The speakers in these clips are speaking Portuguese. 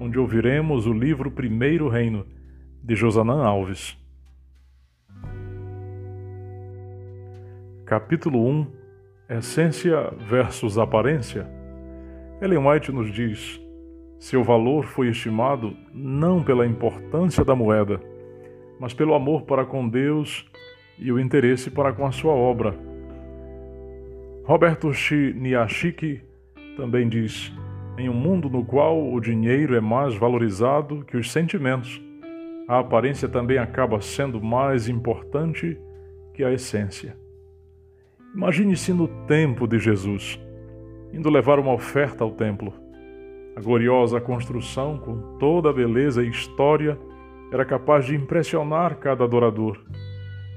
onde ouviremos o livro Primeiro Reino, de Josanã Alves. Capítulo 1 Essência versus Aparência. Ellen White nos diz: seu valor foi estimado não pela importância da moeda, mas pelo amor para com Deus e o interesse para com a sua obra. Roberto Chiniachiki também diz: em um mundo no qual o dinheiro é mais valorizado que os sentimentos, a aparência também acaba sendo mais importante que a essência. Imagine-se no tempo de Jesus, indo levar uma oferta ao templo. A gloriosa construção, com toda a beleza e história, era capaz de impressionar cada adorador,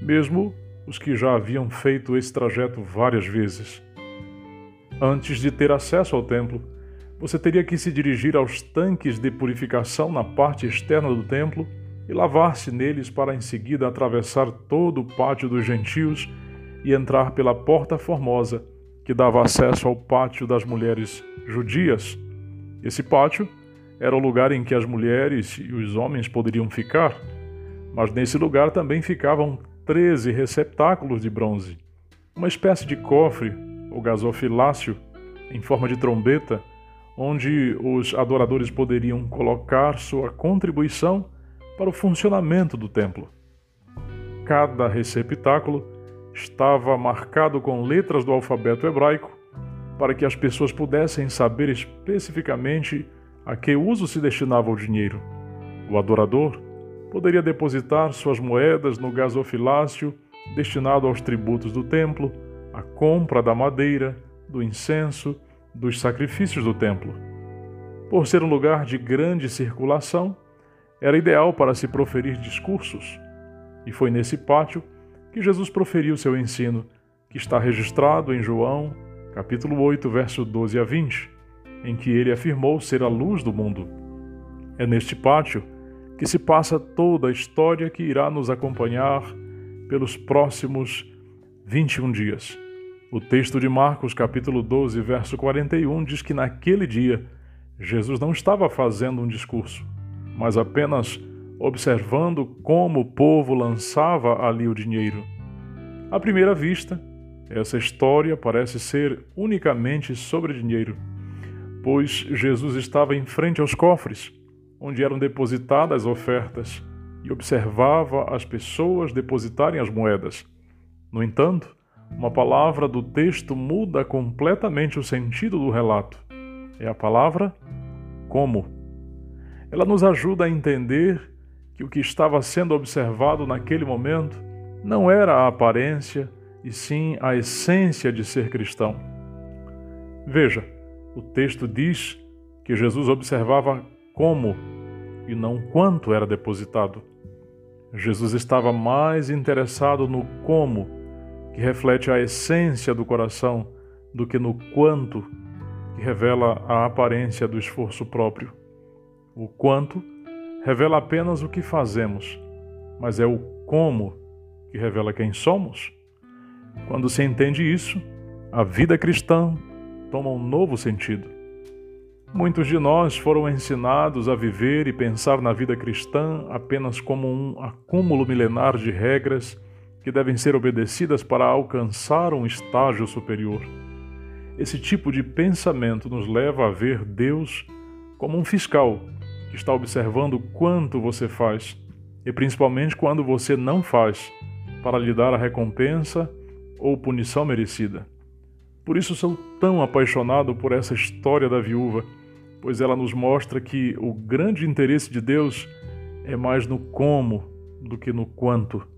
mesmo os que já haviam feito esse trajeto várias vezes. Antes de ter acesso ao templo, você teria que se dirigir aos tanques de purificação na parte externa do templo e lavar-se neles para em seguida atravessar todo o pátio dos gentios e entrar pela porta formosa que dava acesso ao pátio das mulheres judias. Esse pátio era o lugar em que as mulheres e os homens poderiam ficar, mas nesse lugar também ficavam treze receptáculos de bronze, uma espécie de cofre o gasofilácio, em forma de trombeta, onde os adoradores poderiam colocar sua contribuição para o funcionamento do templo. Cada receptáculo estava marcado com letras do alfabeto hebraico para que as pessoas pudessem saber especificamente a que uso se destinava o dinheiro. O adorador poderia depositar suas moedas no gasofilácio destinado aos tributos do templo a compra da madeira, do incenso, dos sacrifícios do templo. Por ser um lugar de grande circulação, era ideal para se proferir discursos, e foi nesse pátio que Jesus proferiu seu ensino, que está registrado em João, capítulo 8, verso 12 a 20, em que ele afirmou ser a luz do mundo. É neste pátio que se passa toda a história que irá nos acompanhar pelos próximos 21 dias. O texto de Marcos, capítulo 12, verso 41, diz que naquele dia Jesus não estava fazendo um discurso, mas apenas observando como o povo lançava ali o dinheiro. À primeira vista, essa história parece ser unicamente sobre dinheiro, pois Jesus estava em frente aos cofres, onde eram depositadas as ofertas, e observava as pessoas depositarem as moedas. No entanto, uma palavra do texto muda completamente o sentido do relato. É a palavra como. Ela nos ajuda a entender que o que estava sendo observado naquele momento não era a aparência, e sim a essência de ser cristão. Veja, o texto diz que Jesus observava como e não quanto era depositado. Jesus estava mais interessado no como que reflete a essência do coração do que no quanto, que revela a aparência do esforço próprio. O quanto revela apenas o que fazemos, mas é o como que revela quem somos. Quando se entende isso, a vida cristã toma um novo sentido. Muitos de nós foram ensinados a viver e pensar na vida cristã apenas como um acúmulo milenar de regras que devem ser obedecidas para alcançar um estágio superior. Esse tipo de pensamento nos leva a ver Deus como um fiscal que está observando quanto você faz e principalmente quando você não faz, para lhe dar a recompensa ou punição merecida. Por isso sou tão apaixonado por essa história da viúva, pois ela nos mostra que o grande interesse de Deus é mais no como do que no quanto.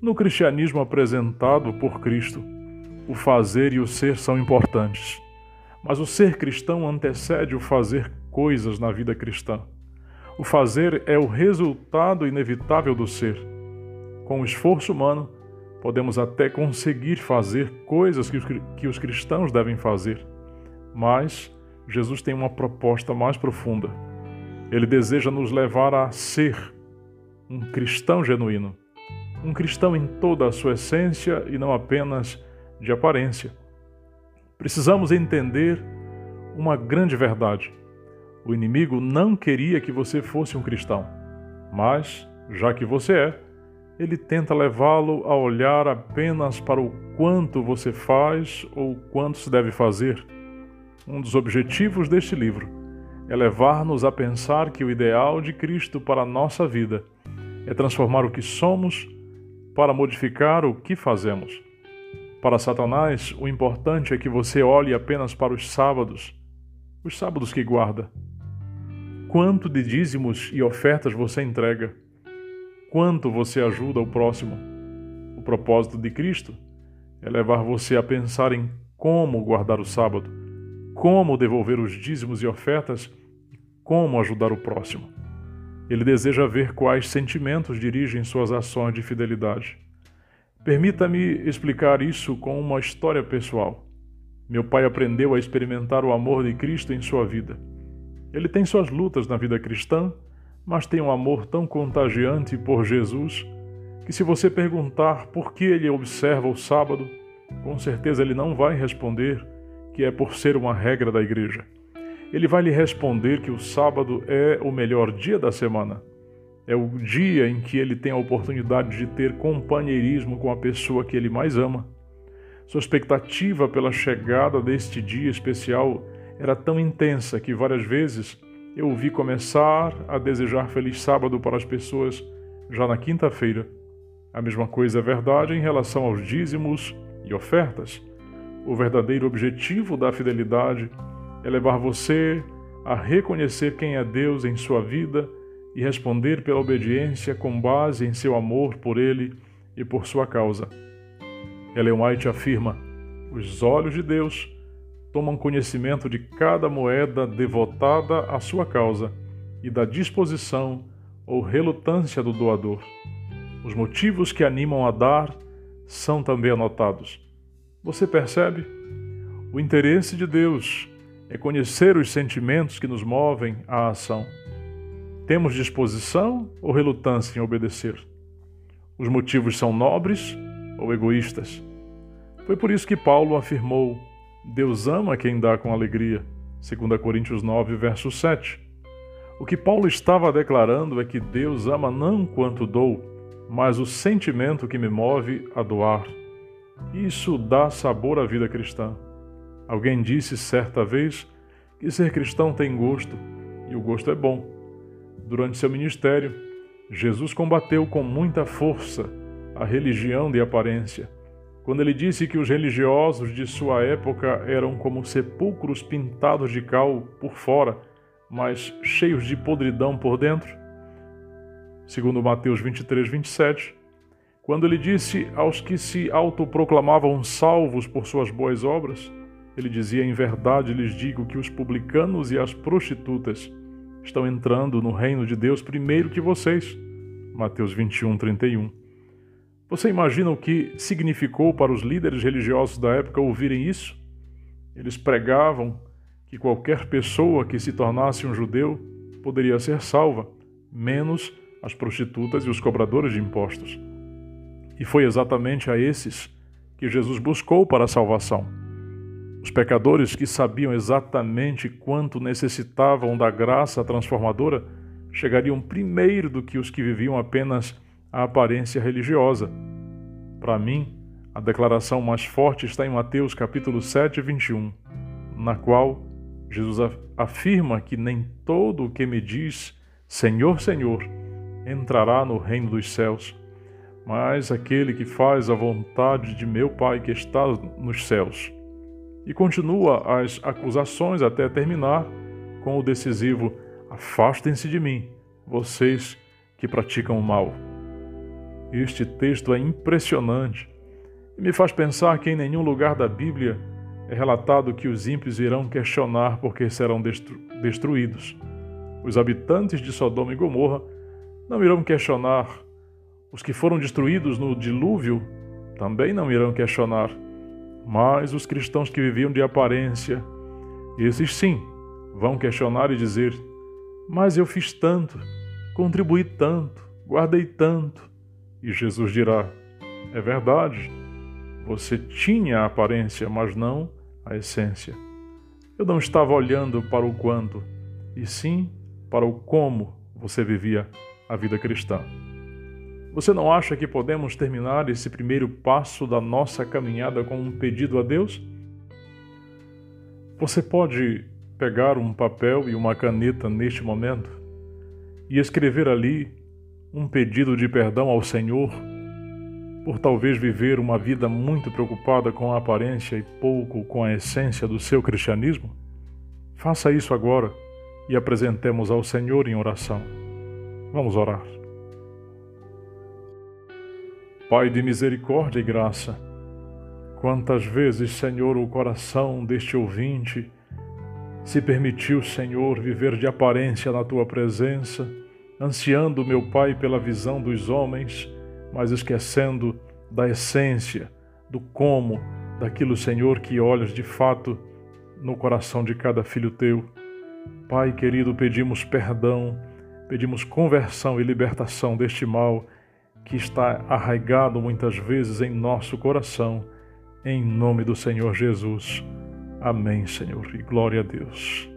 No cristianismo apresentado por Cristo, o fazer e o ser são importantes, mas o ser cristão antecede o fazer coisas na vida cristã. O fazer é o resultado inevitável do ser. Com o esforço humano, podemos até conseguir fazer coisas que os cristãos devem fazer. Mas Jesus tem uma proposta mais profunda. Ele deseja nos levar a ser um cristão genuíno, um cristão em toda a sua essência e não apenas de aparência. Precisamos entender uma grande verdade. O inimigo não queria que você fosse um cristão, mas, já que você é, ele tenta levá-lo a olhar apenas para o quanto você faz ou quanto se deve fazer. Um dos objetivos deste livro é levar-nos a pensar que o ideal de Cristo para a nossa vida é transformar o que somos para modificar o que fazemos. Para Satanás, o importante é que você olhe apenas para os sábados, os sábados que guarda. Quanto de dízimos e ofertas você entrega? Quanto você ajuda o próximo? O propósito de Cristo é levar você a pensar em como guardar o sábado, como devolver os dízimos e ofertas como ajudar o próximo. Ele deseja ver quais sentimentos dirigem suas ações de fidelidade. Permita-me explicar isso com uma história pessoal. Meu pai aprendeu a experimentar o amor de Cristo em sua vida. Ele tem suas lutas na vida cristã, mas tem um amor tão contagiante por Jesus que, se você perguntar por que ele observa o sábado, com certeza ele não vai responder que é por ser uma regra da igreja. Ele vai lhe responder que o sábado é o melhor dia da semana é o dia em que ele tem a oportunidade de ter companheirismo com a pessoa que ele mais ama. Sua expectativa pela chegada deste dia especial era tão intensa que várias vezes eu o vi começar a desejar feliz sábado para as pessoas já na quinta-feira. A mesma coisa é verdade em relação aos dízimos e ofertas. O verdadeiro objetivo da fidelidade é levar você a reconhecer quem é Deus em sua vida e responder pela obediência com base em seu amor por ele e por sua causa. Ellen White afirma: os olhos de Deus tomam conhecimento de cada moeda devotada à sua causa e da disposição ou relutância do doador. Os motivos que animam a dar são também anotados. Você percebe? O interesse de Deus é conhecer os sentimentos que nos movem à ação. Temos disposição ou relutância em obedecer? Os motivos são nobres ou egoístas? Foi por isso que Paulo afirmou: Deus ama quem dá com alegria. 2 Coríntios 9, verso 7. O que Paulo estava declarando é que Deus ama não quanto dou, mas o sentimento que me move a doar. Isso dá sabor à vida cristã. Alguém disse certa vez que ser cristão tem gosto, e o gosto é bom. Durante seu ministério, Jesus combateu com muita força a religião de aparência. Quando ele disse que os religiosos de sua época eram como sepulcros pintados de cal por fora, mas cheios de podridão por dentro, segundo Mateus 23, 27, quando ele disse aos que se autoproclamavam salvos por suas boas obras, ele dizia: Em verdade lhes digo que os publicanos e as prostitutas estão entrando no reino de Deus primeiro que vocês. Mateus 21, 31. Você imagina o que significou para os líderes religiosos da época ouvirem isso? Eles pregavam que qualquer pessoa que se tornasse um judeu poderia ser salva, menos as prostitutas e os cobradores de impostos. E foi exatamente a esses que Jesus buscou para a salvação. Os pecadores que sabiam exatamente quanto necessitavam da graça transformadora chegariam primeiro do que os que viviam apenas a aparência religiosa. Para mim, a declaração mais forte está em Mateus capítulo 7, 21, na qual Jesus afirma que nem todo o que me diz Senhor, Senhor entrará no reino dos céus, mas aquele que faz a vontade de meu Pai que está nos céus e continua as acusações até terminar com o decisivo: Afastem-se de mim, vocês que praticam o mal. Este texto é impressionante e me faz pensar que em nenhum lugar da Bíblia é relatado que os ímpios irão questionar porque serão destru destruídos. Os habitantes de Sodoma e Gomorra não irão questionar. Os que foram destruídos no dilúvio também não irão questionar. Mas os cristãos que viviam de aparência, esses sim, vão questionar e dizer: Mas eu fiz tanto, contribuí tanto, guardei tanto. E Jesus dirá: É verdade, você tinha a aparência, mas não a essência. Eu não estava olhando para o quanto, e sim para o como você vivia a vida cristã. Você não acha que podemos terminar esse primeiro passo da nossa caminhada com um pedido a Deus? Você pode pegar um papel e uma caneta neste momento e escrever ali um pedido de perdão ao Senhor por talvez viver uma vida muito preocupada com a aparência e pouco com a essência do seu cristianismo? Faça isso agora e apresentemos ao Senhor em oração. Vamos orar. Pai de misericórdia e graça, quantas vezes, Senhor, o coração deste ouvinte se permitiu, Senhor, viver de aparência na tua presença, ansiando, meu Pai, pela visão dos homens mas esquecendo da essência, do como, daquilo, Senhor, que olhas de fato no coração de cada filho teu. Pai querido, pedimos perdão, pedimos conversão e libertação deste mal que está arraigado muitas vezes em nosso coração, em nome do Senhor Jesus. Amém, Senhor, e glória a Deus.